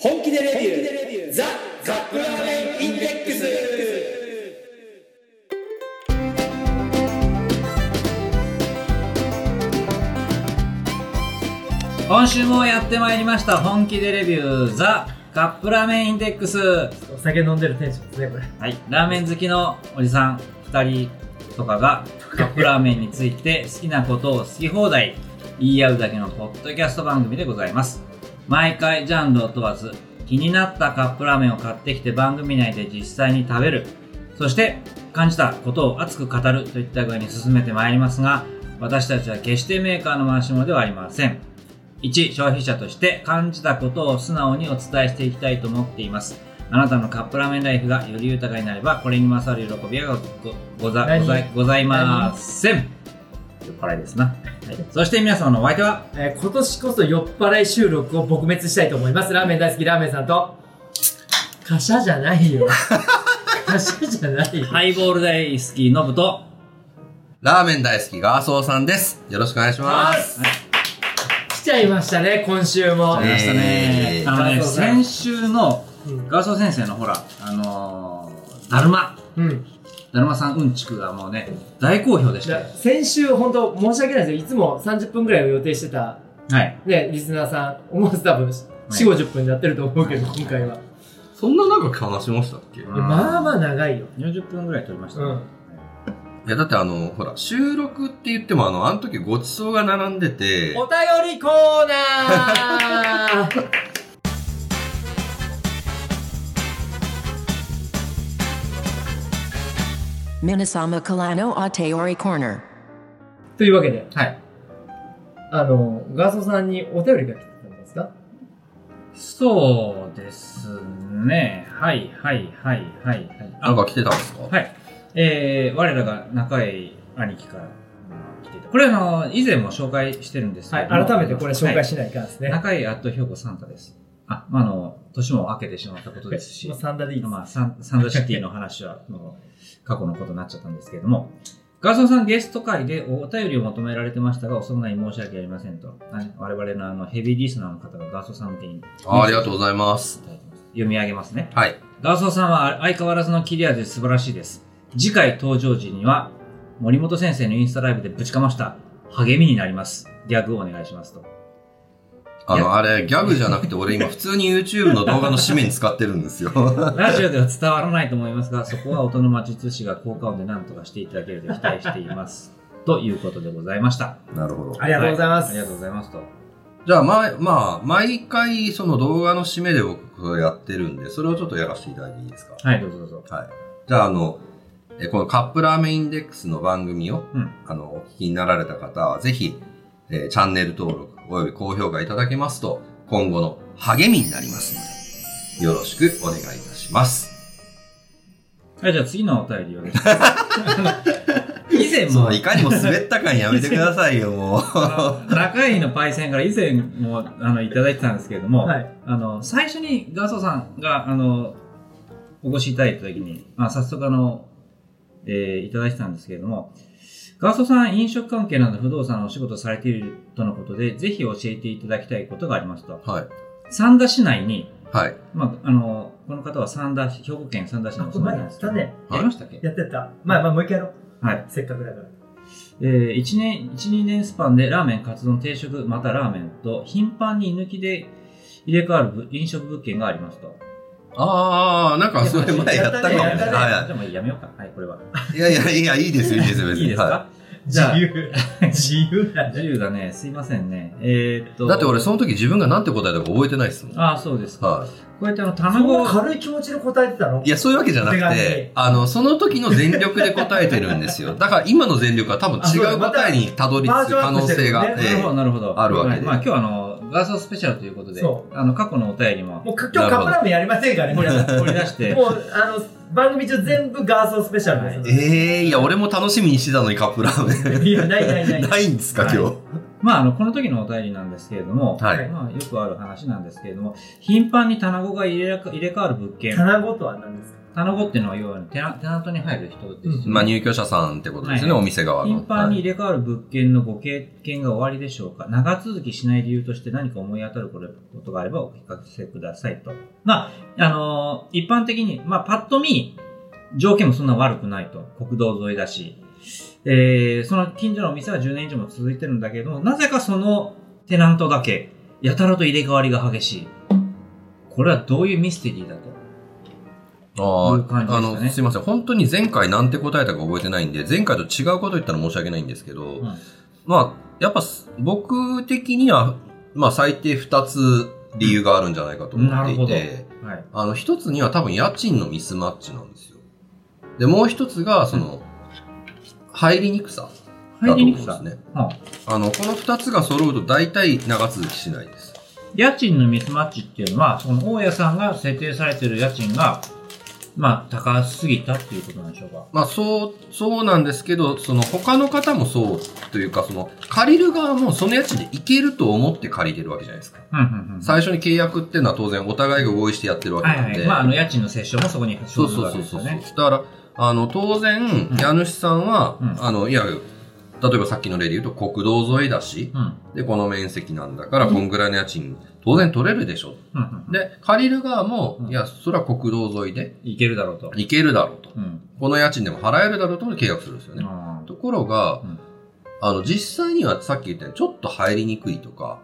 本気でレビュー。ザ・カップラー。メンインデックス。今週もやってまいりました。本気でレビュー。ザカップラーメンインデックス。はお酒飲んでるテンションですね、これ。い。ラーメン好きのおじさん。2人とかが カップラーメンについて好きなことを好き放題言い合うだけのポッドキャスト番組でございます毎回ジャンルを問わず気になったカップラーメンを買ってきて番組内で実際に食べる。そして感じたことを熱く語るといった具合に進めてまいりますが私たちは決してメーカーの回し物ではありません。一消費者として感じたことを素直にお伝えしていきたいと思っています。あなたのカップラーメンライフがより豊かになればこれに勝る喜びはごござ何ござございません。酔っ払いですな、はい、そして皆様のお相手は？えー今年こそ酔っ払い収録を撲滅したいと思います。ラーメン大好きラーメンさんと、カシャじゃないよ。カシャじゃないよ。ハイボール大好きノブとラーメン大好きガーソーさんです。よろしくお願いします。来ちゃいましたね、今週も。ありましたね、えーあのね先週のうんガーソー先生のほらあのー、だるまうん。だるまさんうんちくがもうね大好評でした先週、本当申し訳ないですよ。いつも30分くらいを予定してた、はい。ね、リスナーさん、思わず多分、4、50分になってると思うけど、今回は。そんな長く話しましたっけ？まあまあ長いよ。40分ぐらい撮りましたね、うん。や、だってあの、ほら、収録って言ってもあの、あの時ごちそうが並んでて、お便りコーナー「Minasama Kalano Ateori Corner」というわけで、はいあの、ガーソーさんにお便りが来てたんですか？そうですね。はい、はい、はい、はい。はいなんか来てたんですか？はい。えー、我らが中井兄貴からうん来ていた。これあの、以前も紹介してるんですけはい、改めてこれ紹介はしないかんですいね。中井アット兵庫サンタです。あ、まあ、あの、年も明けてしまったことですし サンダでいいです。まあ、サンサンダシティの話は、もう過去のことになっちゃったんですけれども、ガーソンさんゲスト会でお便りを求められてましたが、遅くなり申し訳ありませんと。はい我々のあのヘビーリスナーの方がガーソンさんにあありがとうございます。読み上げますね。はい。ガーソーさんは相変わらずの切れ味で素晴らしいです。次回登場時には、森本先生のインスタライブでぶちかました。励みになります。ギャグをお願いしますと。あの、あれ、ギャグじゃなくて、俺今普通に YouTube の動画の締めに使ってるんですよ。ラジオでは伝わらないと思いますが、そこは音の魔術師が効果音で何とかしていただけると期待しています。ということでございました。なるほど。ありがとうございます。ありがとうございますと。じゃあ、まあ、まあ、毎回その動画の締めで僕やってるんで、それをちょっとやらせていただいていいですか？はい、どうぞどうぞ。はい。じゃあ、あの、えこのカップラーメンインデックスの番組を、うんあの、お聞きになられた方は、ぜひ、えーチャンネル登録、および高評価いただけますと、今後の励みになりますので、よろしくお願いいたします。はい、じゃあ次のお便りを 以前もいかにも滑った感やめてくださいよ、もう。中井のパイセンから以前もあのいただいてたんですけれども、はい。あの最初にガーソーさんがあのお越しいただいた時に、まあ、早速あの、えーいただいてたんですけれども、ガーソーさん飲食関係など不動産のお仕事をされているとのことで、ぜひ教えていただきたいことがありますと。はい。三田市内に、はい。まあ、あの、この方は三田市、兵庫県三田市のお住まいなんですけどややりましたっけ？やってた。まあまあ、もう一回やろう。はい。せっかくだから。えー、1年、1、2年スパンでラーメン、カツ丼、定食、またラーメンと頻繁に居抜きで入れ替わるぶ飲食物件がありますと。あー、なんかそれ前やったかも。やったはじゃあもうやめようか。はい、これは。い。いやいやいや、いいですよ、いいですよ、別に。いいですか、はじゃあ自由。自由だ自ね。由だね。すいませんね。えーっと。だって俺その時自分が何て答えたか覚えてないっすもん。ああ、そうですか。はこうやってあの、そんな卵を、軽い気持ちで答えてたの？い。いや、そういうわけじゃなく手紙て、あの、その時の全力で答えてるんですよ。だから今の全力は多分違う答えにたどり着く可能性が、バージョンアップしてるねえなるほど、なるほど。あるわけではいまあ今日はあの、ガーソースペシャルということで、そあの、過去のお便りももうか今日カップラーメンやりませんからね、これ。掘り出して、もう、あの、番組中全部ガーソースペシャルです。ええー、いや、俺も楽しみにしてたのにカップラーメン。いや、ないないない。ないんですか、今日？まあ、あの、この時のお便りなんですけれども、はいまあ、よくある話なんですけれども、頻繁に棚子が入れら入れ替わる物件。棚ごとは何ですか？棚子っていうのは、要はテナテナントに入る人ですよね。まあ入居者さんってことですよね、はいお店側の。頻繁にはい入れ替わる物件のご経験が終わりでしょうか長続きしない理由として何か思い当たることがあればお聞かせくださいと。まあ、あのー一般的に、まあ、パッと見、条件もそんな悪くないと。国道沿いだし。えー、その近所のお店は10年以上も続いてるんだけども、なぜかそのテナントだけ、やたらと入れ替わりが激しい。これはどういうミステリーだと。あいう感じあ、ねの、すいません。本当に前回なんて答えたか覚えてないんで、前回と違うこと言ったら申し訳ないんですけど、うんまあ、やっぱ僕的には、まあ最低2つ理由があるんじゃないかと思っていて、はい。あの、一つには多分家賃のミスマッチなんですよ。で、もう一つが、その、入りにくさだと思うんですさ。ね。はああの、この二つが揃うと大体長続きしないです。家賃のミスマッチっていうのは、その大家さんが設定されている家賃が、まあ、高すぎたっていうことなんでしょうか。まあ、そう、そうなんですけど、その他の方もそうというか、その、借りる側もその家賃でいけると思って借りてるわけじゃないですか。うんうんうん。最初に契約っていうのは当然お互いが合意してやってるわけなんで。はいはい。まあ、あの、家賃の折衝もそこに生そうずるわけそうそうそう。ですよね。だから、あの、当然、ん家主さんは、うんあの、いや、例えばさっきの例で言うと国道沿いだし、うん。で、この面積なんだから、こんぐらいの家賃、当然取れるでしょ。うんうん。で、借りる側も、うんいや、それは国道沿いで、いけるだろうと。行けるだろうと。うん。この家賃でも払えるだろうと契約するんですよね。あところが、うんあの、実際にはさっき言ったように、ちょっと入りにくいとか、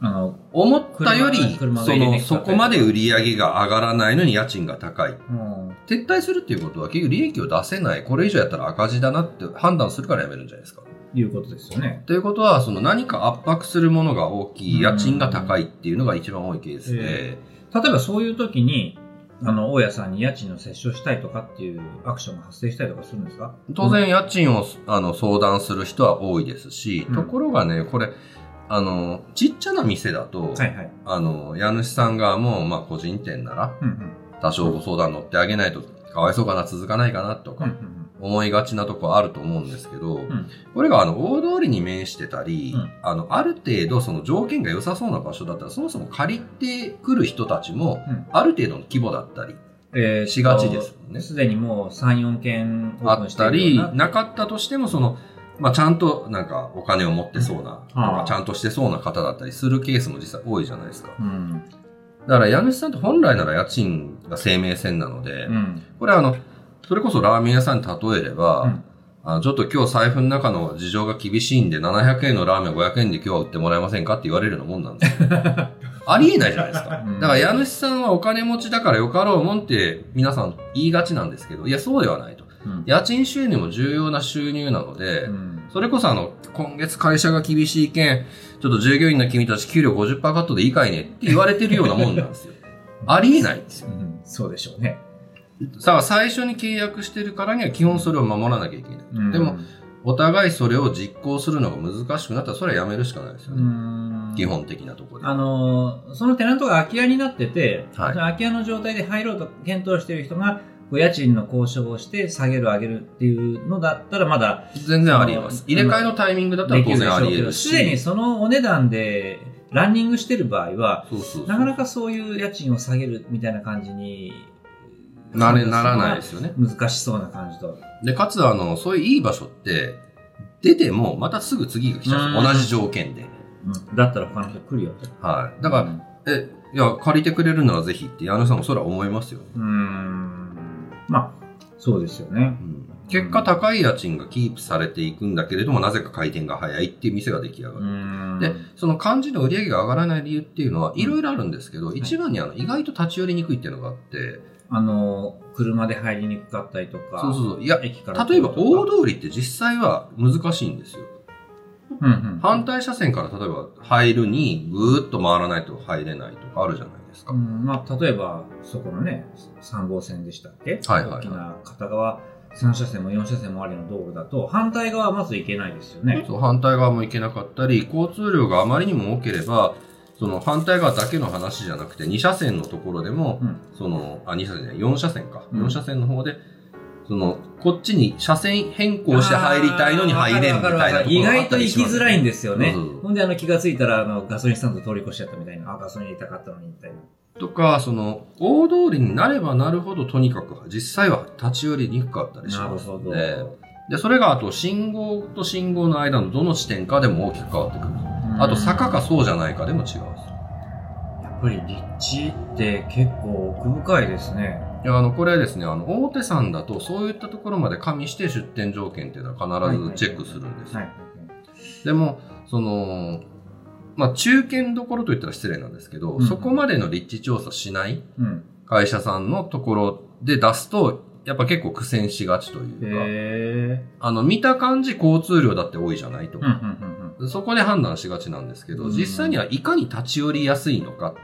あの、思ったより、その、そこまで売り上げが上がらないのに家賃が高い。うん。撤退するっていうことは結局利益を出せない、これ以上やったら赤字だなって判断するからやめるんじゃないですか。いうことですよね。ということは、その何か圧迫するものが大きい、家賃が高いっていうのが一番多いケースで、え例えばそういう時に、あの、大家さんに家賃の折衝したいとかっていうアクションが発生したりとかするんですか？当然家賃をあの相談する人は多いですし、うんところがね、これ、あの、ちっちゃな店だと、はいはい。あの、家主さん側も、まあ個人店なら、うんうん。多少ご相談乗ってあげないとかわいそうかな、続かないかなとか、うんうん思いがちなとこあると思うんですけど、んこれがあの大通りに面してたり、うんあのある程度その条件が良さそうな場所だったらそもそも借りてくる人たちもうんある程度の規模だったりえーしがちですもんね。すでにもう3、4件オあってたりな、なかったとしてもその、まあ、ちゃんとなんかお金を持ってそうな、とかちゃんとしてそうな方だったりするケースも実際多いじゃないですか。うん。だから家主さんって本来なら家賃が生命線なので、うん。これあの、それこそラーメン屋さんに例えれば、うんあのちょっと今日財布の中の事情が厳しいんで、700円のラーメン500円で今日は売ってもらえませんかって言われるようなもんなんですよ。ありえないじゃないですか。うんだから家主さんはお金持ちだからよかろうもんって皆さん言いがちなんですけど、いや、そうではないと。うん家賃収入も重要な収入なので、うんそれこそあの、今月会社が厳しいけん、ちょっと従業員の君たち給料50%カットでいいかいねって言われてるようなもんなんですよ。ありえないんですよ。うんそうでしょうね。さあ、最初に契約してるからには基本それを守らなきゃいけない。うんでも、、お互いそれを実行するのが難しくなったら、それはやめるしかないですようね。ん基本的なところで。あのーそのテナントが空き家になってて、はい空き家の状態で入ろうと検討している人が、家賃の交渉をして下げる上げるっていうのだったらまだ全然ありえます。入れ替えのタイミングだったら当然ありえるし。すでにそのお値段でランニングしてる場合は、なかなかそういう家賃を下げるみたいな感じになれ、ならないですよね。難しそうな感じと。で、かつ、あの、そういういい場所って、出ても、またすぐ次が来ちゃうんですよ。うん同じ条件で。うんだったら他の人来るよと。はい。だから、うんえ、いや、借りてくれるならぜひって、矢野さんもそれは思いますよね。うーん。まあ、そうですよね。うん結果、高い家賃がキープされていくんだけれども、なぜか回転が早いっていう店が出来上がうる。で、その漢字の売り上げが上がらない理由っていうのは、いろいろあるんですけど、一番にあの、意外と立ち寄りにくいっていうのがあって、あの、車で入りにくかったりとか。そうそうそう。いや、駅から例えば大通通りって実際は難しいんですよ。うんうん。反対車線から例えば入るにぐーっと回らないと入れないとかあるじゃないですか。うん、まあ、例えば、そこのね、3号線でしたっけ？はいはいはい大きな片側、3車線も4車線もありの道路だと、反対側はまず行けないですよね。そう反対側も行けなかったり、交通量があまりにも多ければ、その反対側だけの話じゃなくて、2車線のところでも、うんその、あ、2車線じゃない、4車線か。うん4車線の方で、その、こっちに車線変更して入りたいのに入れんみたいなところがあった意外と行きづらいんですよねそうそうそう。ほんで、あの、気がついたら、あの、ガソリンスタンド通り越しちゃったみたいな。あ、ガソリン入れたかったのに、みたいな。とか、その、大通りになればなるほど、とにかく、実際は立ち寄りにくかったりしますで、で、それがあと、信号と信号の間のどの地点かでも大きく変わってくる。あと、坂かそうじゃないかでも違うんですよ。やっぱり立地って結構奥深いですね。いや、あの、これですね、あの、大手さんだと、そういったところまで加味して出店条件っていうのは必ずチェックするんです。でも、その、まあ、中堅どころと言ったら失礼なんですけど、うんそこまでの立地調査しないうん。会社さんのところで出すと、やっぱ結構苦戦しがちというか、へあの、見た感じ交通量だって多いじゃないとー。うん、うか、ん、うんそこで判断しがちなんですけど、うん実際にはいかに立ち寄りやすいのか。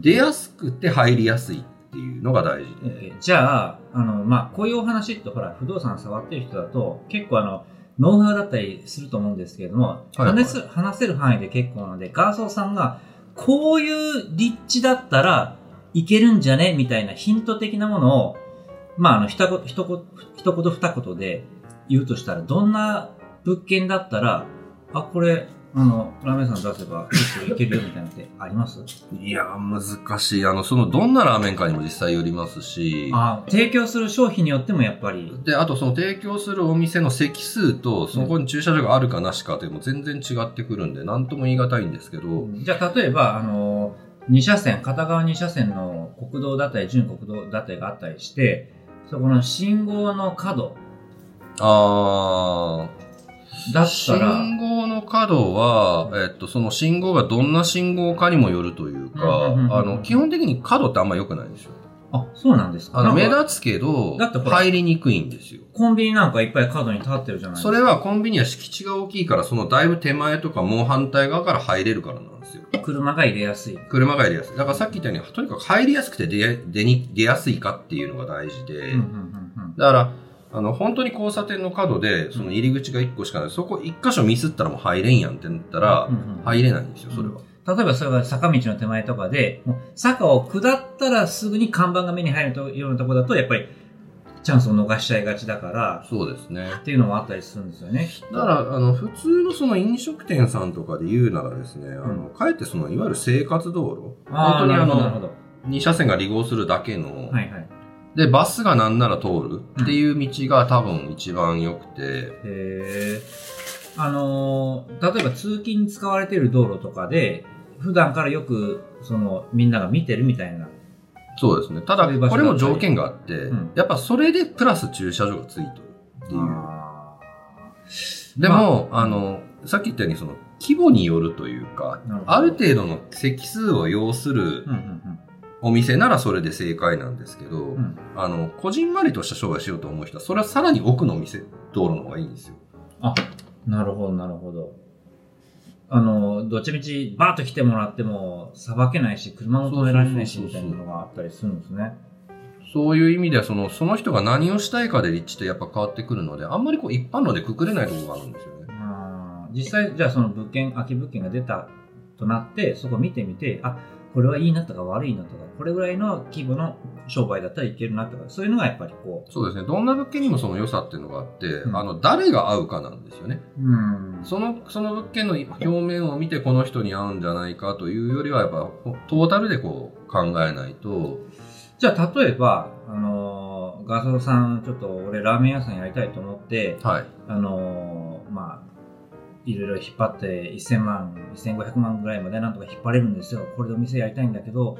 出やすくて入りやすいっていうのが大事で。じゃあ、あの、まあ、こういうお話ってほら、不動産触ってる人だと、結構あの、ノウハウだったりすると思うんですけれども、はいはい話す話せる範囲で結構なので、ガーソーさんが、こういう立地だったらいけるんじゃねみたいなヒント的なものを、まあ、あの、一言、一言、一言二言で言うとしたら、どんな物件だったら、あ、これ、あの、ラーメンさん出せば、結構いけるよみたいなのってあります？いやー、難しい。あの、その、どんなラーメンかにも実際よりますし、あ提供する商品によってもやっぱり、で、あとその提供するお店の席数と、そこに駐車場があるかなしかでも全然違ってくるんで、なんとも言い難いんですけど、じゃあ、例えば、あの、2車線、片側2車線の国道だったり、準国道だったりがあったりして、そこの信号の角。あだっー、たら、信号の角は、えっと、その信号がどんな信号かにもよるというか、うんうんうんうんあの、基本的に角ってあんま良くないんですよ。あ、そうなんですかあの、目立つけどだって、入りにくいんですよ。コンビニなんかいっぱい角に立ってるじゃないですか。それはコンビニは敷地が大きいから、そのだいぶ手前とかもう反対側から入れるからなんですよ。車が入れやすい。車が入れやすい。だからさっき言ったように、とにかく入りやすくて出出に出やすいかっていうのが大事で、うんうんうんうんだから、あの、本当に交差点の角で、その入り口が1個しかない。そこ1箇所ミスったらもう入れんやんってなったら入れないんですよ、それは。例えばそれが坂道の手前とかで、坂を下ったらすぐに看板が目に入るとようなところだと、やっぱりチャンスを逃しちゃいがちだから、そうですね。っていうのもあったりするんですよね。だから、あの、普通のその飲食店さんとかで言うならですね、あの、かえってその、いわゆる生活道路。本当にあの、ど。2車線が離合するだけの、はいはい。で、バスがなんなら通るっていう道が多分一番良くて、へえ。あのー例えば通勤に使われている道路とかで、普段からよく、その、みんなが見てるみたいな。そうですね。ただ、これも条件があって、うんやっぱそれでプラス駐車場がついてるっていう。あでも、まああの、さっき言ったように、その、規模によるというかある程度の席数を要するーうんうんお店ならそれで正解なんですけど、うん。うん。あの、こじんまりとした商売しようと思う人は、それはさらに奥の店、道路の方がいいんですよ。あ、なるほど、なるほど。あの、どっちみち、バーッと来てもらっても、さばけないし、車も止められないし、みたいなのがあったりするんですね。そういう意味では、その、その人が何をしたいかで立地ってやっぱ変わってくるので、あんまりこう一般のでくくれないところがあるんですよね。実際、じゃあその物件、空き物件が出たとなって、そこ見てみて、あ、これはいいなとか悪いなとか、これぐらいの規模の商売だったらいけるなとか、そういうのがやっぱりこそうですね。どんな物件にもその良さっていうのがあって、うんあの、誰が合うかなんですよね。う、うん。その、その物件の表面を見てこの人に合うんじゃないかというよりは、やっぱ、トータルでこう考えないと、じゃあ例えば、あのーガソさん、ちょっと俺ラーメン屋さんやりたいと思って、はい。あのいろいろ引っ張って1000万、1500万ぐらいまでなんとか引っ張れるんですよ。これでお店やりたいんだけど、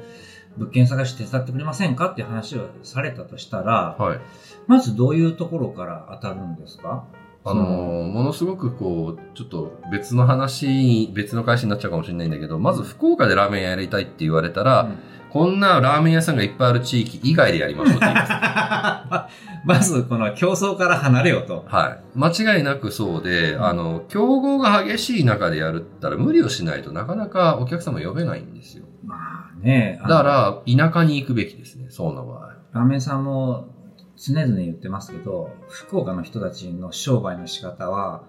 物件探し手伝ってくれませんか？っていう話をされたとしたら、はい。まずどういうところから当たるんですか？あのーものすごくこう、ちょっと別の話、別の会社になっちゃうかもしれないんだけど、まず福岡でラーメンやりたいって言われたら、こんなラーメン屋さんがいっぱいある地域以外でやりましょうって言います。まずこの競争から離れようと。はい。間違いなくそうで、あの、競合が激しい中でやるったら無理をしないとなかなかお客様呼べないんですよ。まあね、あのだから、田舎に行くべきですね、そうな場合。ラーメンさんも常々言ってますけど、福岡の人たちの商売の仕方は、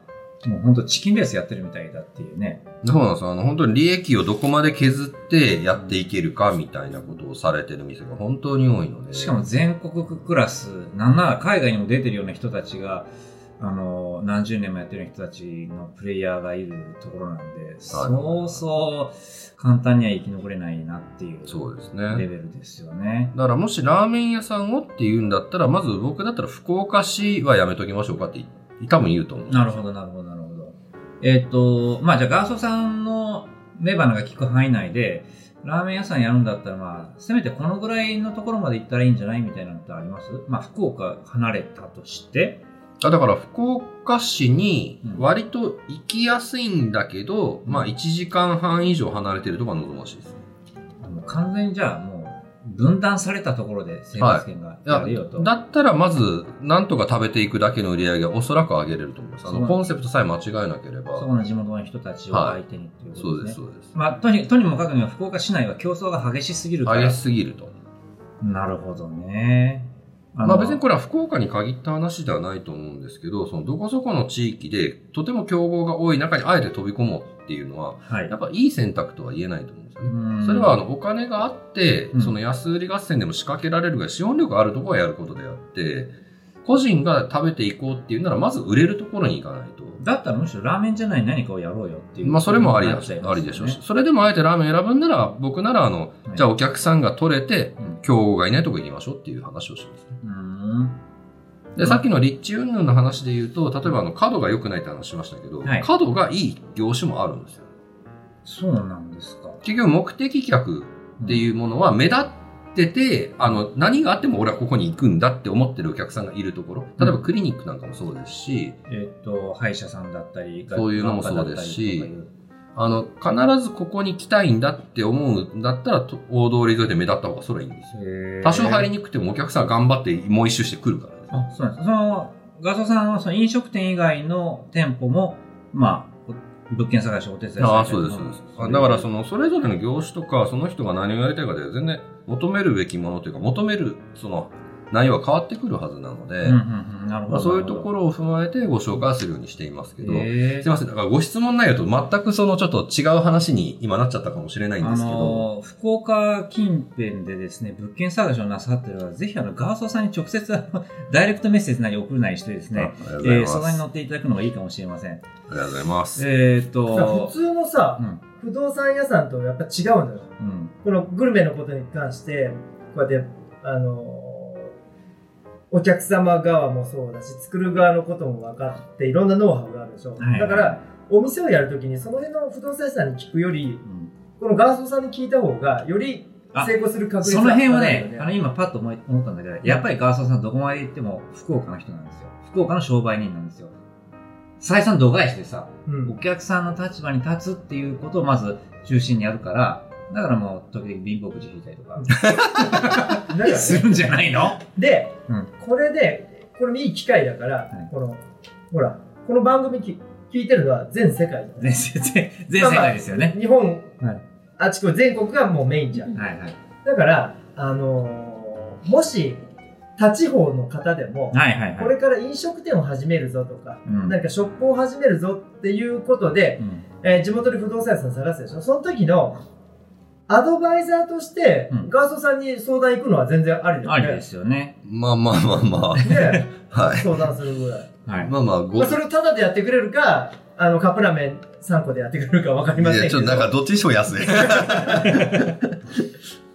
もう本当チキンレースやってるみたいだっていうね。そうなんですよ。あの、本当に利益をどこまで削ってやっていけるかみたいなことをされてる店が本当に多いので。しかも全国クラス、なんなら海外にも出てるような人たちが、あの、何十年もやってる人たちのプレイヤーがいるところなんで、そうそう簡単には生き残れないなっていうそうですレね。ベルですよね。だからもしラーメン屋さんをって言うんだったら、まず僕だったら福岡市はやめときましょうかって多分言うと思うなるほど、なるほど、なるほど。えっ、と、まあじゃあガーソさんのレバナが効く範囲内で、ラーメン屋さんやるんだったら、まあ、せめてこのぐらいのところまで行ったらいいんじゃないみたいなのってあります？まあ、福岡離れたとして、あだから福岡市にうん割と行きやすいんだけど、まあ1時間半以上離れてるところが望ましいです。あの完全にじゃあもう、分断されたところで生活圏がいややるよと。だったらまず、なんとか食べていくだけの売り上げはおそらく上げれると思います。あの、コンセプトさえ間違えなければ。そこの地元の人たちを相手にっていうことですね。そうです、そうです。まあ、とにとにもかくにも福岡市内は競争が激しすぎるから。激しすぎると。なるほどね。あまあ別にこれは福岡に限った話ではないと思うんですけど、そのどこそこの地域でとても競合が多い中にあえて飛び込もうっていうのは、はいやっぱいい選択とは言えないと思うんですよね。うんそれはあのお金があってう、んその安売り合戦でも仕掛けられるが資本力あるところはやることであって、個人が食べていこうっていうならまず売れるところに行かないと。だったらむしろラーメンじゃない何かをやろうよっていう。まあそれもありだなっちゃいますよねありでしょうし。それでもあえてラーメン選ぶんなら、僕ならあの、はいじゃあお客さんが取れて、うん競合がいないとこ行きましょうっていう話をしますね。うん。で、うんさっきの立地云々の話で言うと、例えばあの、角が良くないって話しましたけど、はい角がいい業種もあるんですよ。そうなんですか。結局目的客っていうものは目立ってて、あの、何があっても俺はここに行くんだって思ってるお客さんがいるところ。例えばクリニックなんかもそうですし、えっ、と、歯医者さんだったり、そういうのもそうですしあの、必ずここに来たいんだって思うんだったら、と大通り沿いで目立った方がそれはいいんですよ。多少入りにくくてもお客さんは頑張ってもう一周してくるからね。あ、そうなんです。その、ガソさんはその飲食店以外の店舗も、まあ、お物件探しをお手伝いああ、そうです、そうです。あだから、その、それぞれの業種とか、その人が何をやりたいかで、全然求めるべきものというか、求める、その、内容は変わってくるはずなので、そういうところろを踏まえてご紹介するようにしていますけど、へーすいません。だからご質問内容と全くそのちょっと違う話に今なっちゃったかもしれないんあですけど、の、福岡近辺でですね、物件探しをなさってる方は、ぜひあの、ガーソーさんに直接、あの ダイレクトメッセージなり送るなりしてですね。えー、相談に乗っていただくのがいいかもしれません。ありがとうございます。えーっと普、通のさう、ん、不動産屋さんとやっぱ違うのよ。うん、このグルメのことに関して、こうやって、あのーお客様側もそうだし、作る側のことも分かって、いろんなノウハウがあるでしょ。はい。だから、お店をやるときに、その辺の不動産屋さんに聞くより、うん。このガーソーさんに聞いた方が、より成功する確率その辺はね、よあの、今パッと思い思ったんだけど、やっぱりガーソーさんどこまで行っても福岡の人なんですよ。福岡の商売人なんですよ。採算度外視でさ、うん。お客さんの立場に立つっていうことをまず中心にやるから、だからもう時々貧乏くじ引いたりとか、するんじゃないの？で、うんこれで、これもいい機会だから、いこの、ほら、この番組き聞いてるのは全世界全全全世界ですよね。日本、はいあちこち全国がもうメインじゃん。はいはい。だから、あのーもし、他地方の方でも、はいはいはい。これから飲食店を始めるぞとか、うんなんかショップを始めるぞっていうことで、うんえー地元で不動産屋さん探すでしょその時の、アドバイザーとして、うんガーソーさんに相談行くのは全然ありだよね。ありですよね。まあまあまあまで、あ。はい。相談するぐらい。はい。まあまあ、ご、まあ、それをタダでやってくれるか、あの、カップラーメン3個でやってくれるかわかりませんいや、けど。ちょっとなんかどっちにしても安い。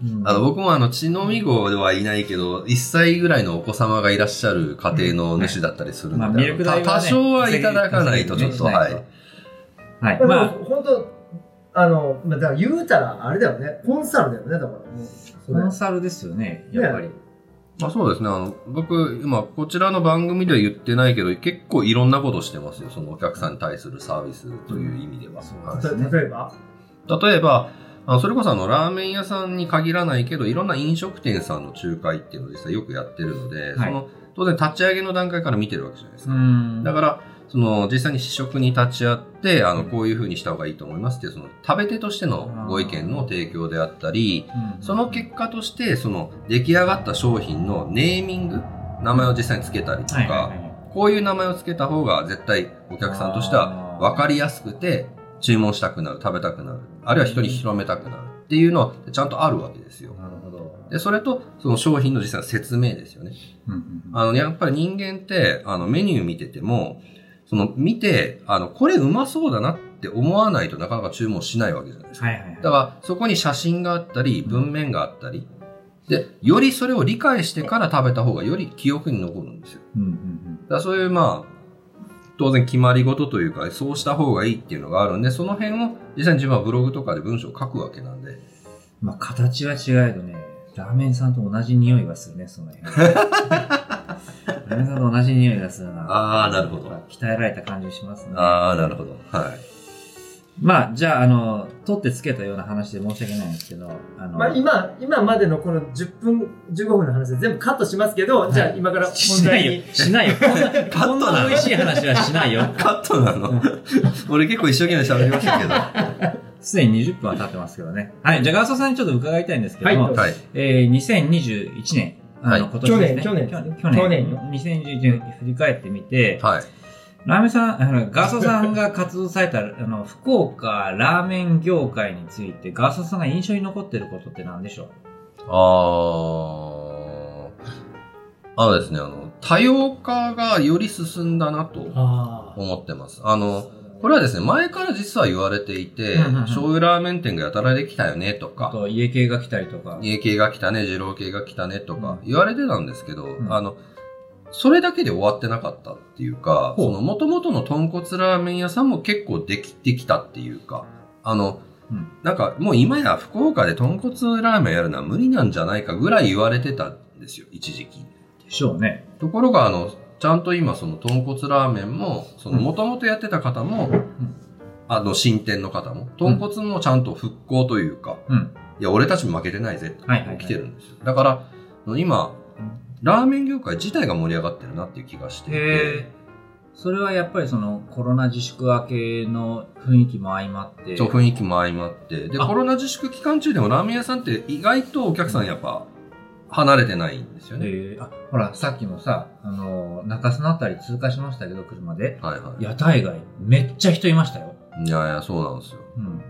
うんあの、僕もあの、血飲み子ではいないけど、1歳ぐらいのお子様がいらっしゃる家庭の主だったりするまあ、ので、ミルク代は、ね、た多少はいただかないとちょっと、はい。。はい。まあ、まあ、本当あの、まあ、だから言うたら、あれだよね。コンサルだよね、だからもう。コンサルですよね、やっぱり。まあそうですね。あの、僕、今、こちらの番組では言ってないけど、結構いろんなことしてますよ。そのお客さんに対するサービスという意味では。そうはいた例えば例えば、あのそれこそあの、ラーメン屋さんに限らないけど、いろんな飲食店さんの仲介っていうのを実際よくやってるので、はいその、当然立ち上げの段階から見てるわけじゃないですか。んだから、その、実際に試食に立ち会って、あの、こういう風にした方がいいと思いますっていう、その、食べ手としてのご意見の提供であったり、その結果として、その、出来上がった商品のネーミング、名前を実際につけたりとか、こういう名前を付けた方が絶対お客さんとしては分かりやすくて、注文したくなる、食べたくなる、あるいは人に広めたくなるっていうのはちゃんとあるわけですよ。なるほど。で、それと、その商品の実際の説明ですよね。うんうんあの、やっぱり人間って、あの、メニュー見てても、その、見て、あの、これうまそうだなって思わないとなかなか注文しないわけじゃないですか。はいはいはい。だから、そこに写真があったり、文面があったり、で、よりそれを理解してから食べた方がより記憶に残るんですよ。うんうんだからそういう、まあ、当然決まり事というか、そうした方がいいっていうのがあるんで、その辺を実際に自分はブログとかで文章を書くわけなんで、うん。まあ、形は違えどね、ラーメンさんと同じ匂いがするね、その辺。ラーメンさんと同じ匂いがするな。あーなるほど鍛えられた感じしますね。ああ、なるほど。はい。まあ、じゃあ、あの、取ってつけたような話で申し訳ないんですけど、あの、まあ、今、今までのこの10分、15分の話で全部カットしますけど、いじゃあ今からしないよ本題に。。しないよ。こんな、カットこんなのな美味しい話はしないよ。カットなの？俺結構一生懸命喋りましたけど。すでに20分は経ってますけどね。はい。じゃあ、ガーソーさんにちょっと伺いたいんですけども、はいはい。えー、2021年、はい今年ですね。去年去年去年。去年よ2021年振り返ってみて、はい。ラーメンさん、あのガーソーさんが活動された、あの、福岡ラーメン業界について、ガーソーさんが印象に残ってることって何でしょあー。あのですね、あの、多様化がより進んだなとあ思ってます。あの、これはですね、前から実は言われていて、うんうんうん醤油ラーメン店がやたらできたよねとか、あと、家系が来たりとか。家系が来たね、二郎系が来たねとか言われてたんですけど、んあの、それだけで終わってなかったっていうか、ほうその元々の豚骨ラーメン屋さんも結構できてきたっていうか、あの、うんなんかもう今や福岡で豚骨ラーメンやるのは無理なんじゃないかぐらい言われてたんですよ、一時期。でしょうね。ところが、あの、ちゃんと今その豚骨ラーメンも、その元々やってた方も、あの、新店の方も、豚骨もちゃんと復興というか、うん。いや、俺たちも負けてないぜってはいはいはい来てるんですよ。だから、今、ラーメン業界自体が盛り上がってるなっていう気がしていて、へそれはやっぱりそのコロナ自粛明けの雰囲気も相まって。そう雰囲気も相まって、で、あコロナ自粛期間中でもラーメン屋さんって意外とお客さんやっぱ離れてないんですよね。えーあ、ほら、さっきもさ、あの、中洲のあたり通過しましたけど、車で。はいは屋台街、めっちゃ人いましたよ。い。いやいや、そうなんですよ。うん。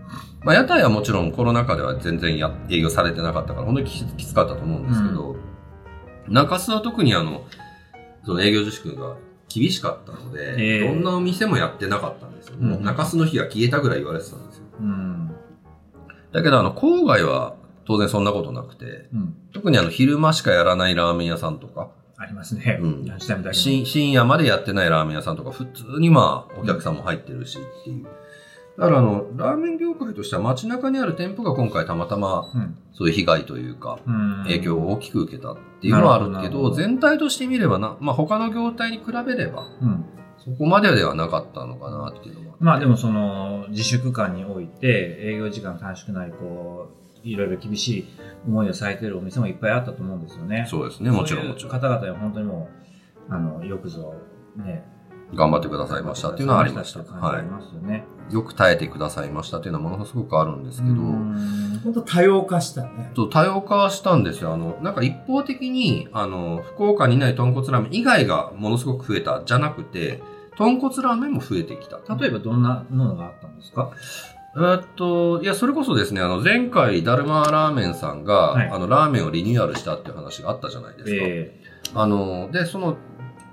まあ、屋台はもちろんコロナ禍では全然や営業されてなかったから、本当にききつかったと思うんですけど、中洲は特にあの、その営業自粛が厳しかったので、ええどんなお店もやってなかったんですよ。もううん中洲の日が消えたぐらい言われてたんですよ。うん。だけどあの、郊外は当然そんなことなくて、うん。特にあの、昼間しかやらないラーメン屋さんとか、ありますね。うんランチタイムだけ深深夜までやってないラーメン屋さんとか、普通にまあ、お客さんも入ってるしっていう。だからあの、ラーメン業界としては街中にある店舗が今回たまたま、うん。そういう被害というか、うん。影響を大きく受けたっていうのはあるけど、全体として見ればな、まあ他の業態に比べれば、うん。そこまでではなかったのかなっていうのは。まあでもその、自粛間において、営業時間短縮なり、こう、いろいろ厳しい思いをされてるお店もいっぱいあったと思うんですよね。そうですね、もちろんそういうもちろん。方々は本当にもう、あの、よくぞ、ね。頑張ってくださいましたっていうのはありました。はいよね。い。よく耐えてくださいましたっていうのはものすごくあるんですけど、うん本当多様化したね。そう多様化したんですよ。あの、なんか一方的に、あの、福岡にない豚骨ラーメン以外がものすごく増えたじゃなくて、豚骨ラーメンも増えてきた。例えばどんなのがあったんですか？えーっと、いや、それこそですね、あの、前回、ダルマラーメンさんが、はい。あの、ラーメンをリニューアルしたっていう話があったじゃないですか。えあの、で、その、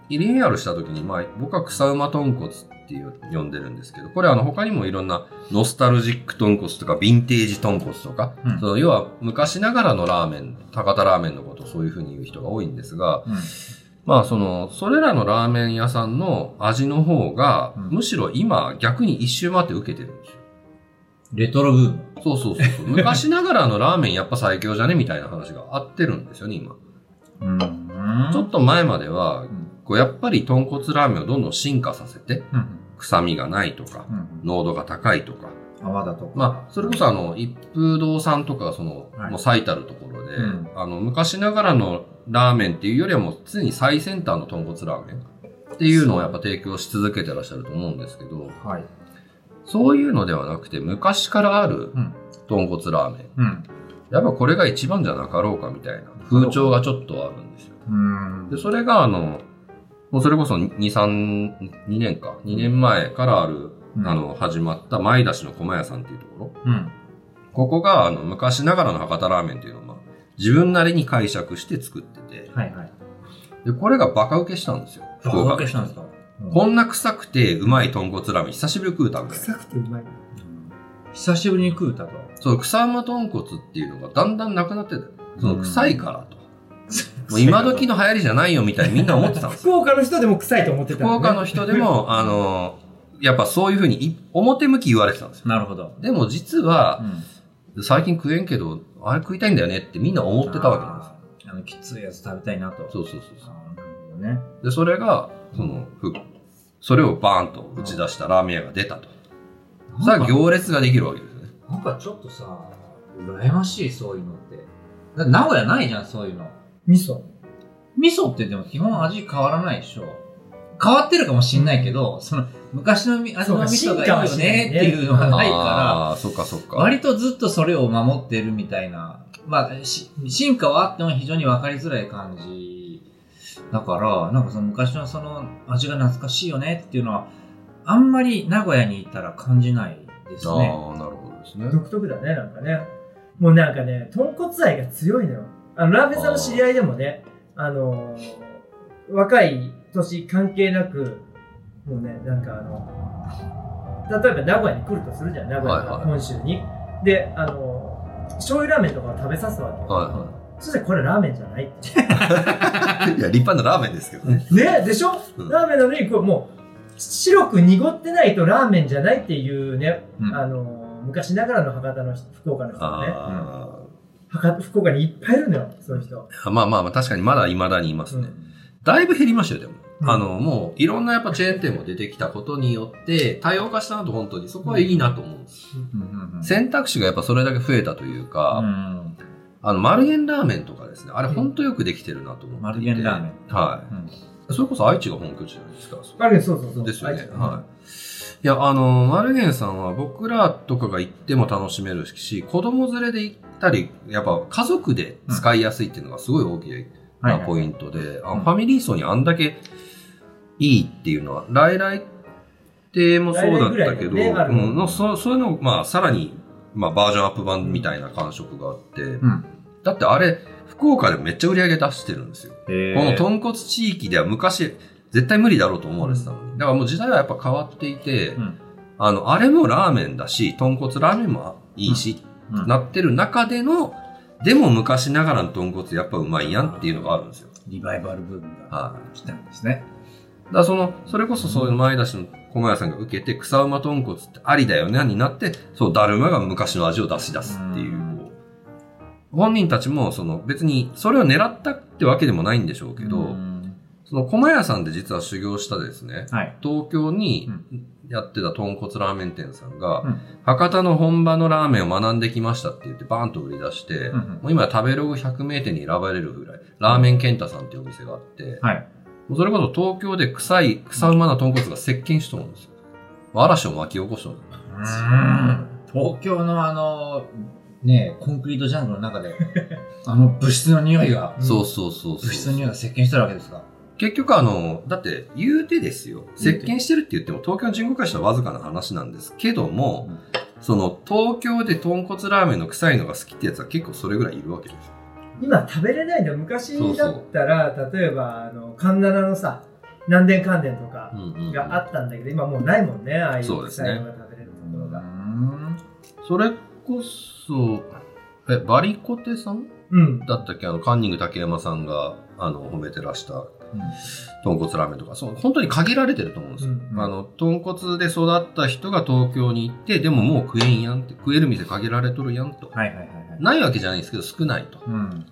リニューアルした時に、まあ、僕は草馬豚骨っていう呼んでるんですけど、これあの、他にもいろんなノスタルジック豚骨とか、ヴィンテージ豚骨とか、うん。その要は昔ながらのラーメン、博多ラーメンのことをそういうふうに言う人が多いんですが、うん。まあその、それらのラーメン屋さんの味の方が、うん。むしろ今逆に一周回って受けてるんですよ。レトロブーム。そうそうそうそう。昔ながらのラーメンやっぱ最強じゃねみたいな話があってるんですよね、今。うんちょっと前までは、うんこうやっぱり豚骨ラーメンをどんどん進化させて、うん臭みがないとか、うん濃度が高いとか。泡だとか。まあ、それこそあの、一風堂さんとか、その、はいもう最たるところで、うんあの、昔ながらのラーメンっていうよりはもう常に最先端の豚骨ラーメンっていうのをやっぱ提供し続けてらっしゃると思うんですけど、はい。そういうのではなくて、昔からあるうん豚骨ラーメン。うん。やっぱこれが一番じゃなかろうかみたいな風潮がちょっとあるんですよ。うんで、それがあの、もうそれこそ2、3、2年か。2年前からある、うんあの、始まった前出しの駒屋さんっていうところ。うん。ここが、あの、昔ながらの博多ラーメンっていうのを、まあ、自分なりに解釈して作ってて、はいはい。で、これがバカ受けしたんですよ。福岡分けしたんですか？こんな臭くてうまい豚骨ラーメン久しぶりに食うたんだよ。臭くてうまい。久しぶりに食うたと。そう、草馬豚骨っていうのがだんだんなくなってたよ。その臭いからと。もう今時の流行りじゃないよみたいにみんな思ってたんですよ。福岡の人でも臭いと思ってた福岡の人でも、あの、やっぱそういうふうにい表向き言われてたんですよ。なるほど。でも実うは、ん。最近食えんけど、あれ食いたいんだよねってみんな思ってたわけなんですよ。あの、きついやつ食べたいなと。そうそうそうあそーなるほどね。う。で、それが、その、ふそれをバーンと打ち出したラーメン屋が出たと。さあ行列ができるわけですよね。なんかちょっとさ、羨ましい、そういうのって。だって名古屋ないじゃん、そういうの。味噌。味噌ってでも基本味変わらないでしょ。変わってるかもしんないけど、その昔のみ味の味噌がいいよねっていうのがないかああー、そっかそっら、か。割とずっとそれを守ってるみたいな。まあ、し進化はあっても非常に分かりづらい感じ。だから、なんかその昔のその味が懐かしいよねっていうのは、あんまり名古屋にいたら感じないですああね。ー、なるほどですね。独特だね、なんかね。もうなんかね、豚骨愛が強いのよ。あの、ラーメンさんの知り合いでもね、あのー若い年関係なく、もうね、なんかあの、例えば名古屋に来るとするじゃん、名古屋からはいはい本州に。で、あのー醤油ラーメンとかを食べさすわけよ。はいはそしたらこれラーメンじゃないって。い。いや、立派なラーメンですけどね。ね、でしょ、うんラーメンなのに、これもう、白く濁ってないとラーメンじゃないっていうね、うんあのー昔ながらの博多の人、福岡の人がね。あ博多福岡にいっぱいいるのよ、そういう人。あ。まあまあまあ、確かにまだ未だにいますね。うんだいぶ減りましたよ、でも。うんあの、もう、いろんなやっぱチェーン店も出てきたことによって、多様化したなと本当に、そこはいいなと思うんです。うんうんうん選択肢がやっぱそれだけ増えたというか、うんあの、マルゲンラーメンとかですね、あれ本当よくできてるなと思っていて。マルゲンラーメン。はうんい。それこそ愛知が本拠地じゃないですか。あれ、そうそうそう。ですよね。はい。いや、あの、マルゲンさんは僕らとかが行っても楽しめるし、子供連れで行ったり、やっぱ家族で使いやすいっていうのがすごい大きはいなポイントで、ファミリー層にあんだけいいっていうのは、来来亭もそうだったけど、ねうんのそそういうの、まあ、さらに、まあ、バージョンアップ版みたいな感触があって、うん。だってあれ、福岡でめっちゃ売り上げ出してるんですよ。この豚骨地域では昔、絶対無理だろうと思われてたのに。だからもう時代はやっぱ変わっていて、うんあの、あれもラーメンだし、豚骨ラーメンもいいし、うんなってる中での、でも昔ながらの豚骨やっぱうまいやんっていうのがあるんですよ。リバイバルブームがは来たんですね。だからその、それこそそういう前出しの駒屋さんが受けて、草馬豚骨ってありだよね、になって、そう、だるまが昔の味を出し出すっていう。うんこう本人たちも、その別に、それを狙ったってわけでもないんでしょうけど、うんその駒屋さんで実は修行したですね、はい。東京にうんやってた豚骨ラーメン店さんが、うん博多の本場のラーメンを学んできましたって言ってバーンと売り出して、うんうんもう今食べログ100名店に選ばれるぐらい、ラーメン健太さんっていうお店があって、はい。それこそ東京で臭い、草馬な豚骨が席巻しとるんですよ。嵐を巻き起こしとる。東京のあの、ねコンクリートジャングルの中で、あの物質の匂いが、うんそうそうそう物質。の匂いが接近してるわけですか。結局あの、だって言うてですよ。席巻してるって言っても東京の人口会社のわずかな話なんですけども、うんその東京で豚骨ラーメンの臭いのが好きってやつは結構それぐらいいるわけですよ。今食べれないんだよ。昔だったら、例えば、あの、カンナナのさ、南電関電とかがあったんだけど、今もうないもんね、ああいうそうですね臭いのが食べれるところが。それこそ、え、バリコテさん？うん。だったっけ？あの、カンニング竹山さんが、あの、褒めてらした、豚骨ラーメンとか、そう、本当に限られてると思うんですよ。うんあの、豚骨で育った人が東京に行って、でももう食えんやんって、食える店限られとるやんと。はいはいはいはい。ないわけじゃないんですけど、少ないと。うん。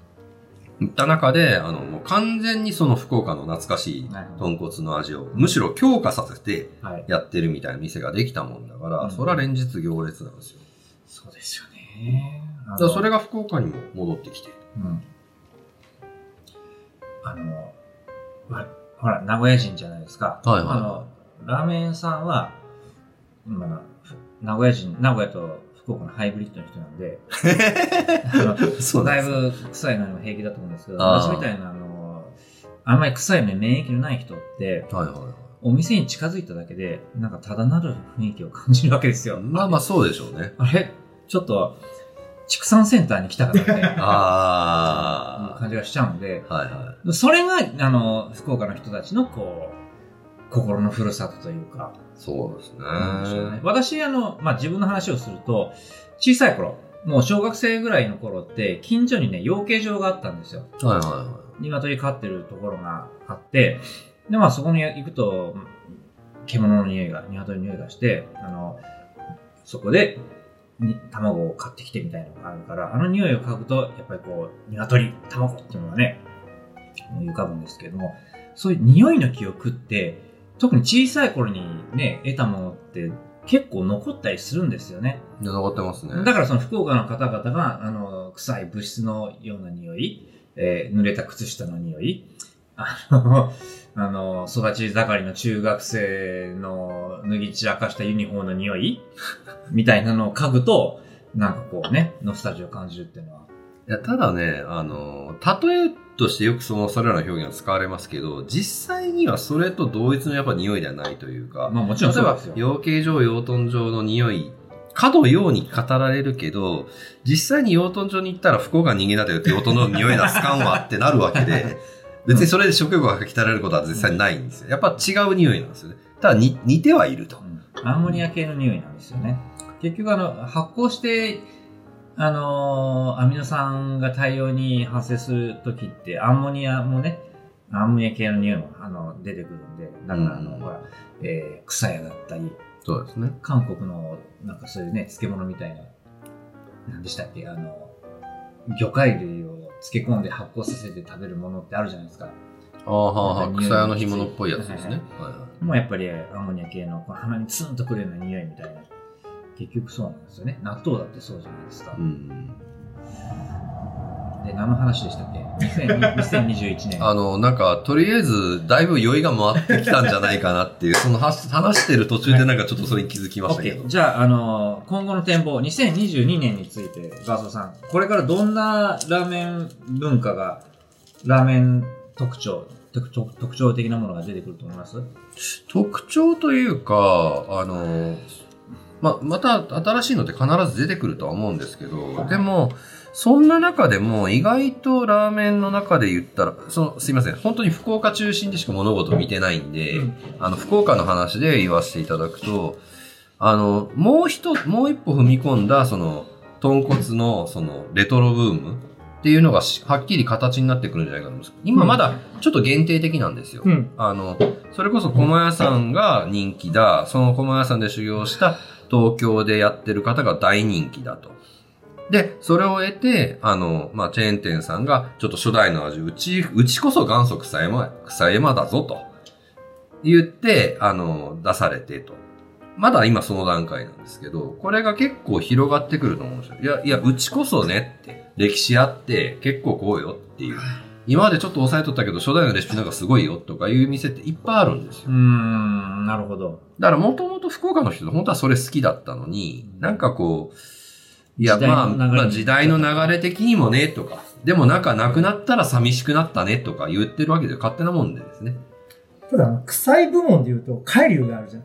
いった中で、あの、もう完全にその福岡の懐かしい豚骨の味を、むしろ強化させてはい。やってるみたいな店ができたもんだから、うんそれは連日行列なんですよ。そうですよね。だそれが、が福岡にも戻ってきている。うん。あの、わほら、名古屋人じゃないですか。はいはいはいあの、ラーメン屋さんは、今名古屋人、名古屋と福岡のハイブリッドの人なんで、そうだいぶ臭いのにも平気だと思うんですけど、私みたいな、あの、あんまり臭いのに免疫のない人って、はいはいはい。お店に近づいただけで、なんかただなる雰囲気を感じるわけですよ。まあまあそうでしょうね。あれ？ちょっと、畜産センターに来たかなっていうあ感じがしちゃうんで、あ。はいはい。それが、あの、福岡の人たちの、こう、心のふるさとというか、そうですねね。私、あの、まあ、自分の話をすると、小さい頃、もう小学生ぐらいの頃って、近所にね、養鶏場があったんですよ。はいはいは鶏飼ってるところがあって、で、まあそこに行くと、獣の匂いが、鶏の匂いがして、あの、そこで、に卵を買ってきてみたいなのがあるから、あの匂いを嗅ぐと、やっぱりこう、鶏、卵っていうのがね、思い浮かぶんですけども、そういう匂いの記憶って、特に小さい頃にね、得たものって結構残ったりするんですよね。残ってますね。だからその福岡の方々が、あの、臭い物質のような匂い、えー濡れた靴下の匂い、あの、あの、育ち盛りの中学生の脱ぎ散らかしたユニフォームの匂いみたいなのを嗅ぐと、なんかこうね、ノスタルジーを感じるっていうのは。いや、ただね、あの、例えとしてよくその、それらの表現が使われますけど、実際にはそれと同一のやっぱ匂いではないというか、まあもちろん例えばそうですよ。養鶏場、養豚場の匂い、かのように語られるけど、実際に養豚場に行ったら福岡人間だとよって養豚の匂い出すかんわってなるわけで、別にそれで食欲が鍛えられることは実際にないんですよ。やっぱ違う匂いなんですよね。ただに似てはいると。うんアンモニア系の匂いなんですよね。結局あの、発酵して、あのーアミノ酸が大量に発生するときって、アンモニアもね、アンモニア系の匂いもあの出てくるんで、だからあの、うんほら、えー、草屋だったり、そうですね。韓国のなんかそういうね、漬物みたいな、何でしたっけ、あの、魚介類を漬け込んで発酵させて食べるものってあるじゃないですか。ああ、はあ、はあ、草屋の干物っぽいやつですね。はいはいもうやっぱりアンモニア系のこう鼻にツンとくるような匂いみたいな。結局そうなんですよね。納豆だってそうじゃないですか。うんで、何の話でしたっけ？2000 ?2021 年。あの、なんか、とりあえず、だいぶ酔いが回ってきたんじゃないかなっていう、その話話してる途中でなんかちょっとそれに気づきましたけど。OK。じゃあ、あの今後の展望、2022年について、ガーソーさん、これからどんなラーメン文化が、ラーメン特徴、特徴特徴的なものが出てくると思います？特徴というか、あの、ま、また新しいのって必ず出てくるとは思うんですけど、でも、そんな中でも意外とラーメンの中で言ったら、その、すいません、本当に福岡中心でしか物事を見てないんで、うんあの、福岡の話で言わせていただくと、あの、もう一、もう一歩踏み込んだ、その、豚骨の、その、レトロブームっていうのがしはっきり形になってくるんじゃないかと思います。今まだちょっと限定的なんですよ。うん。あの、それこそ駒屋さんが人気だ、その駒屋さんで修行した東京でやってる方が大人気だと。で、それを得て、あの、まあ、チェーン店さんが、ちょっと初代の味、うち、うちこそ元祖草山、草山だぞと。言って、あの、出されてと。まだ今その段階なんですけど、これが結構広がってくると思うんですよ。いや、いや、うちこそねって、歴史あって、結構こうよっていう。今までちょっと抑えとったけど、初代のレシピなんかすごいよとかいう店っていっぱいあるんですようー。ん、なるほど。だからもともと福岡の人本当はそれ好きだったのに、なんかこう、いや、まあ、まあ時代の流れ的にもね、とか、でもなんかなくなったら寂しくなったね、とか言ってるわけで勝手なもんでですね。ただ、臭い部門で言うと、海流があるじゃん。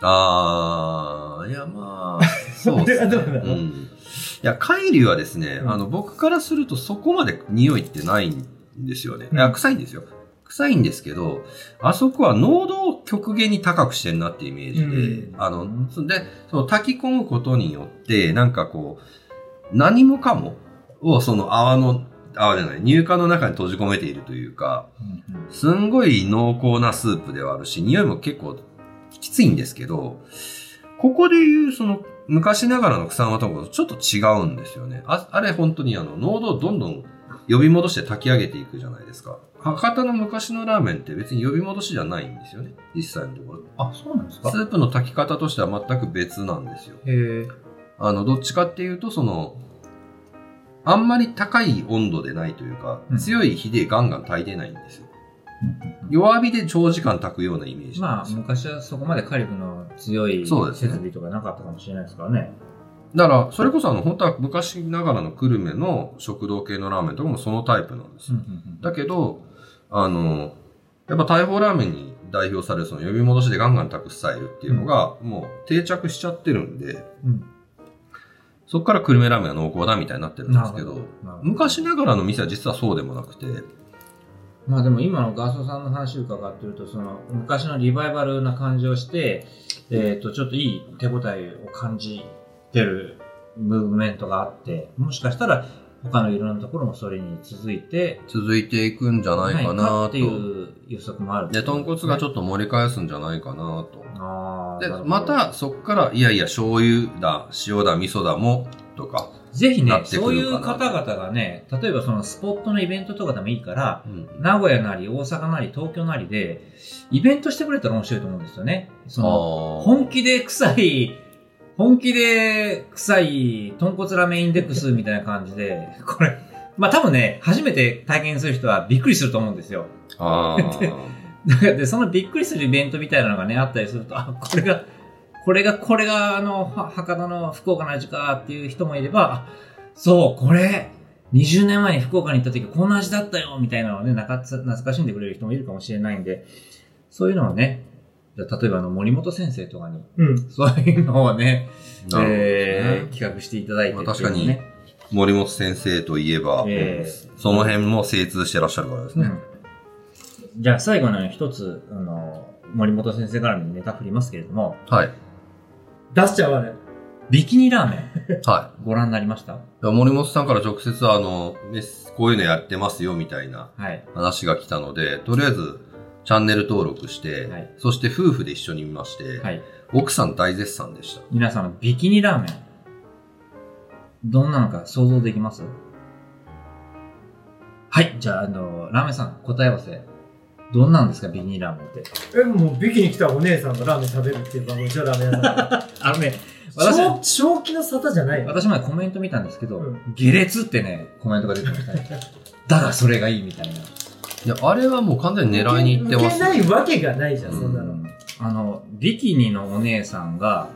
あー、いやまあ、そうですね。どうん。いや、海流はですね、うんあの、僕からするとそこまで匂いってないんですよね。うんいや、臭いんですよ。臭いんですけど、あそこは濃度を極限に高くしてんなっていうイメージで、うんあの、そで、その炊き込むことによって、なんかこう、何もかもをその泡の、泡じゃない、乳化の中に閉じ込めているというか、うんうんすんごい濃厚なスープではあるし、匂いも結構きついんですけど、ここでいうその昔ながらの草間卵とちょっと違うんですよね。ああれ本当にあの濃度をどんどん呼び戻して炊き上げていくじゃないですか。博多の昔のラーメンって別に呼び戻しじゃないんですよね。実際のところ。あ、そうなんですか？スープの炊き方としては全く別なんですよ。へえ。あの、どっちかっていうと、その、あんまり高い温度でないというか、うん強い火でガンガン炊いてないんですよ。弱火で長時間炊くようなイメージなんまあ、ですよ。昔はそこまで火力の強いそうですね設備とかなかったかもしれないですからね。だから、それこそあの、本当は昔ながらの久留米の食堂系のラーメンとかもそのタイプなんですよ。だけど、あの、やっぱ大砲ラーメンに代表されるその呼び戻しでガンガン炊くスタイルっていうのが、もう定着しちゃってるんで、うん。そこから久留米ラーメンが濃厚だみたいになってるんですけど、昔ながらの店は実はそうでもなくて、まあでも今のガソさんの話を伺ってると、その昔のリバイバルな感じをして、えっ、と、ちょっといい手応えを感じてるムーブメントがあって、もしかしたら他のいろんなところもそれに続いて、続いていくんじゃないかなと。っていう予測もある、で、豚骨がちょっっと盛り返すんじゃないかなと。と、あーでまたそこから、いやいや、醤油だ、塩だ、味噌だも、とか。ぜひねそういう方々がね、例えばそのスポットのイベントとかでもいいから、うん名古屋なり大阪なり東京なりで、イベントしてくれたら面白いと思うんですよね。その、本気で臭い、本気で臭い豚骨ラーメンインデックスみたいな感じで、これ、まあ多分ね、初めて体験する人はびっくりすると思うんですよ。あーだからで、そのびっくりするイベントみたいなのがね、あったりすると、あ、これが、これが、これが、あの、は博多の福岡の味かっていう人もいれば、あそう、これ、20年前に福岡に行った時こんな味だったよみたいなのをね、なかつ懐かしんでくれる人もいるかもしれないんで、そういうのをね、例えばあの森本先生とかに、うん。そういうのをね、えーね。企画していただいてまあ確かに森本先生といえば、えその辺も精通してらっしゃるからですね。うんじゃあ最後の一つ、あの、森本先生からのネタ振りますけれども、はい。出しちゃわね。ビキニラーメン、はご覧になりました？い。森本さんから直接あの、ねこういうのやってますよみたいなはい。話が来たので、とりあえずチャンネル登録して、はいそして夫婦で一緒に見まして、はい。奥さん大絶賛でした。皆さん、ビキニラーメン、どんなのか想像できます？はい。じゃあ、あの、ラーメンさん、答え合わせ。どんなんですか、ビキニラーメンって？え、もうビキに来たお姉さんがラーメン食べるっていう番組じゃダメだ。あのね、私、正正気の沙汰じゃないよ。私までコメント見たんですけど、うん下劣ってね、コメントが出てましたね。だがそれがいいみたいな。いや、あれはもう完全に狙いに行ってます受けないわけがないじゃん、そんなの。うんあの、ビキニのお姉さんが、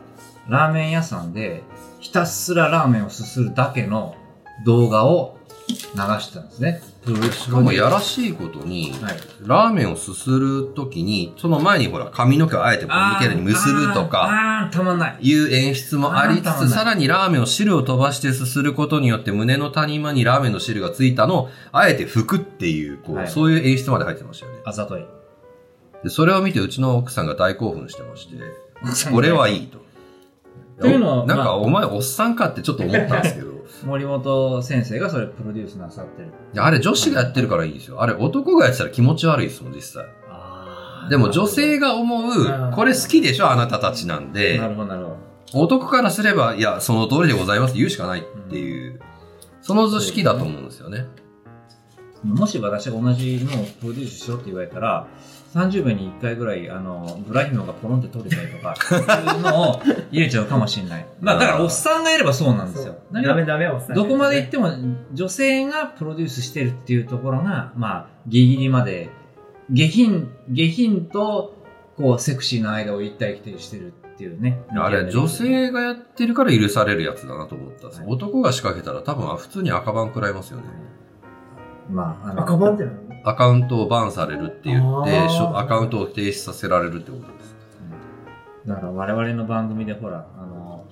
ラーメン屋さんで、ひたすらラーメンをすするだけの動画を流してたんですね。しかもやらしいことに、はい。ラーメンをすするときに、その前にほら、髪の毛をあえてポニーテールに結ぶとか、たまんない。いう演出もありつつ、さらにラーメンを汁を飛ばしてすすることによって胸の谷間にラーメンの汁がついたのを、あえて拭くっていう、こう、はいそういう演出まで入ってましたよね。あざとい。で、それを見てうちの奥さんが大興奮してまして、これはいいと。というのはなんか、まあお前おっさんかってちょっと思ったんですけど、森本先生がそれプロデュースなさってる。いやあれ女子がやってるからいいんですよ。あれ男がやってたら気持ち悪いですもん、実際。あでも女性が思ううん、これ好きでしょ、あなたたちなんでな、るほど、なるほど。男からすれば、いや、その通りでございます言うしかないっていう、その図式だと思うんですよね。もし私が同じのをプロデュースしろって言われたら、30秒に1回ぐらい、あの、ブラヒモがポロンって取れたりとか、そういうのを入れちゃうかもしれない。まあ、だからおっさんがやればそうなんですよ。ダメダメ、おっさん。どこまで行っても女性がプロデュースしてるっていうところが、まあ、ギリギリまで、下品、下品と、こう、セクシーな間を行ったり来たりしてるっていうね。あれ、女性がやってるから許されるやつだなと思ったんですはい男が仕掛けたら多分普通に赤番食らいますよね。まあ、あの、赤番って何？アカウントをバンされるって言ってアカウントを停止させられるってことです。だから我々の番組でほら、あの、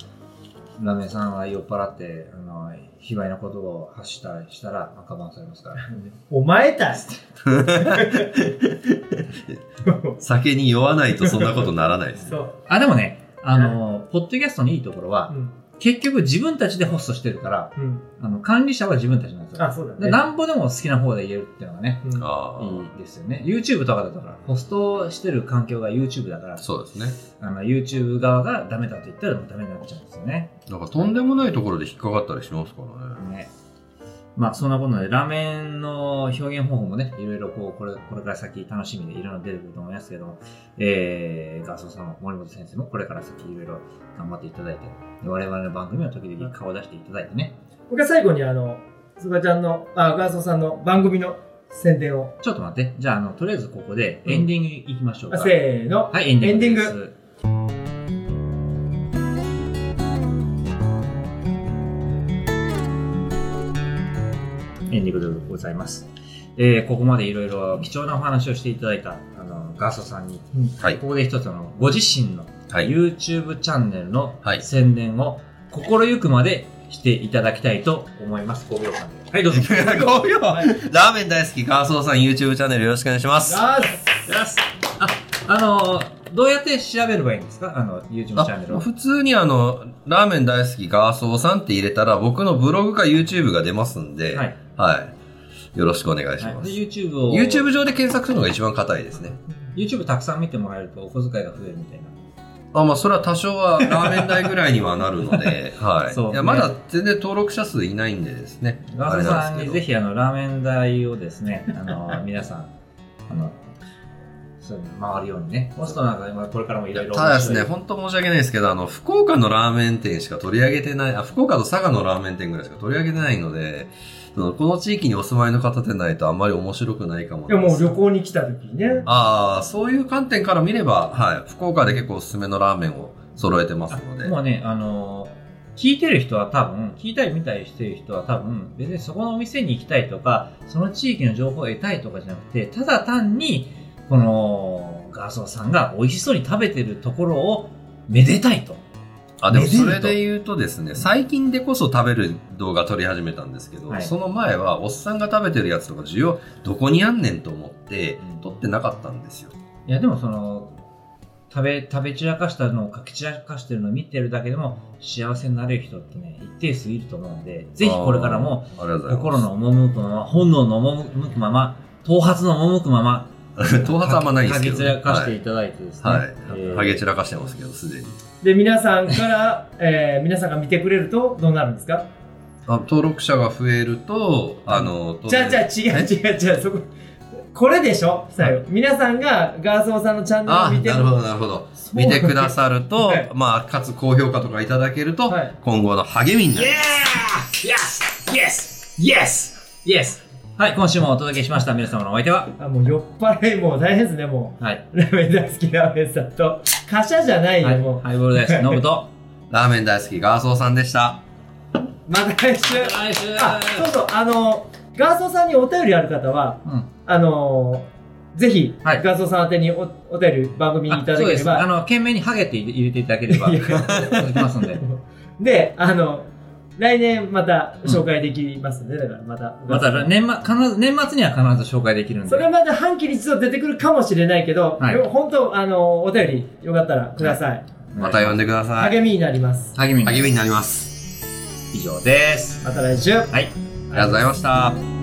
ラメさんは酔っ払って、あの、卑猥なことを発したりしたら赤番されますから。お前たち。酒に酔わないとそんなことならないです。そう。あ、でもね、あの、ポッドキャストのいいところは、うん。結局自分たちでホストしてるから、うん。あの、管理者は自分たちなんですよ。あ、そうだでね。なんぼでも好きな方で言えるっていうのがね、うんああ、いいですよね。YouTube とかだとほら、ホストしてる環境が YouTube だから、そうですね。あの、YouTube 側がダメだって言ったらダメになっちゃうんですよね。なんかとんでもないところで引っかかったりしますからね。ね。まあ、そんなことで、ラーメンの表現方法もね、いろいろこう、これ、これから先楽しみでいろいろ出てくると思いますけども、えー、ガソさんも森本先生もこれから先いろいろ頑張っていただいて、で我々の番組は時々顔を出していただいてね、僕は最後にあの、すがちゃんの、あ、ガーソーさんの番組の宣伝を。ちょっと待って、じゃあ、あの、とりあえずここでエンディングいきましょうか。あせーの。はい、エンディングです。エンエンディングでございます。えーここまでいろいろ貴重なお話をしていただいた、あの、ガーソさんに、はい。ここで一つあの、ご自身のはい YouTube チャンネルのはい宣伝を心ゆくまでしていただきたいと思います。5秒間で。はい、どうぞ。5秒ラーメン大好き、ガーソーさん YouTube チャンネルよろしくお願いします。ああ、あのーどうやって調べればいいんですか？あの、YouTube チャンネル普通にあの、ラーメン大好きガーソーさんって入れたら、僕のブログか YouTube が出ますんで、はい。はい。よろしくお願いしはい、ます。で YouTube を。YouTube 上で検索するのが一番硬いですね。YouTube たくさん見てもらえるとお小遣いが増えるみたいな。あ、まあ、それは多少はラーメン代ぐらいにはなるので、はい。ねいや、まだ全然登録者数いないんでですね。ガーソさんにぜひ。ひあの、ラーメン代をですね、あの、皆さん、あの、そう回るようにね。ホストなんか今これからもいろいろ。ただですね、本当申し訳ないですけど、あの、福岡のラーメン店しか取り上げてない、あ、福岡と佐賀のラーメン店ぐらいしか取り上げてないので、そのこの地域にお住まいの方でないとあんまり面白くないかもいやもう旅行に来た時にね。ああ、そういう観点から見れば、はい。福岡で結構おすすめのラーメンを揃えてますので。もうね、あの聞いてる人は多分、聞いたり見たりしてる人は多分、別にそこのお店に行きたいとか、その地域の情報を得たいとかじゃなくて、ただ単に、この、ガーソーさんが美味しそうに食べてるところを、めでたいと。あ、でもそれで言うとですね、最近でこそ食べる動画撮り始めたんですけど、はいその前はおっさんが食べてるやつとか需要どこにあんねんと思ってうん撮ってなかったんですよ。いや、でもその、食べ、食べ散らかしたのをかき散らかしてるのを見てるだけでも幸せになれる人ってね、一定数いると思うんで、ぜひこれからも、心の赴くまま、本能の赴くまま、頭髪の赴くまま。頭髪あんまないんですけど、かき散らかしていただいてですね。はい。はい。えーハゲ散らかしてますけど、すでに。で、皆さんから、えー皆さんが見てくれるとどうなるんですか？あ登録者が増えると、あの、じゃあじゃあ違う違う違う、そこ。これでしょ？最後。皆さんがガーソーさんのチャンネルをあ、見てなるほど、なるほど。見てくださると、はいまあ、かつ高評価とかいただけると、はい今後の励みになる。Yes! Yes! Yes! Yes! はい、今週もお届けしました。皆様のお相手は、あ、もう酔っ払いもう大変ですね、もはい。う。ラーメン大好きラーメンさんと。貨車じゃないよ、はい、もハイボールです。ノブと、ラーメン大好きガーソーさんでした。う。また来週。来週あ、そうそう、あの、ガーソーさんにお便りある方は、うん。あのぜひ、はいガーソーさん宛てにおお便り番組にいただそうです。ければ。あの、懸命にハゲって入れていただければ、いや届きますんで。で、あの、来年また紹介できますんで、だからまた。また、年末、必ず、年末には必ず紹介できるんで。それまで半期に一度出てくるかもしれないけど、はいよ本当、あの、お便りよかったらください。また呼んでください。励みになります。励みに。励みになります。以上です。また来週。はい。ありがとうございました。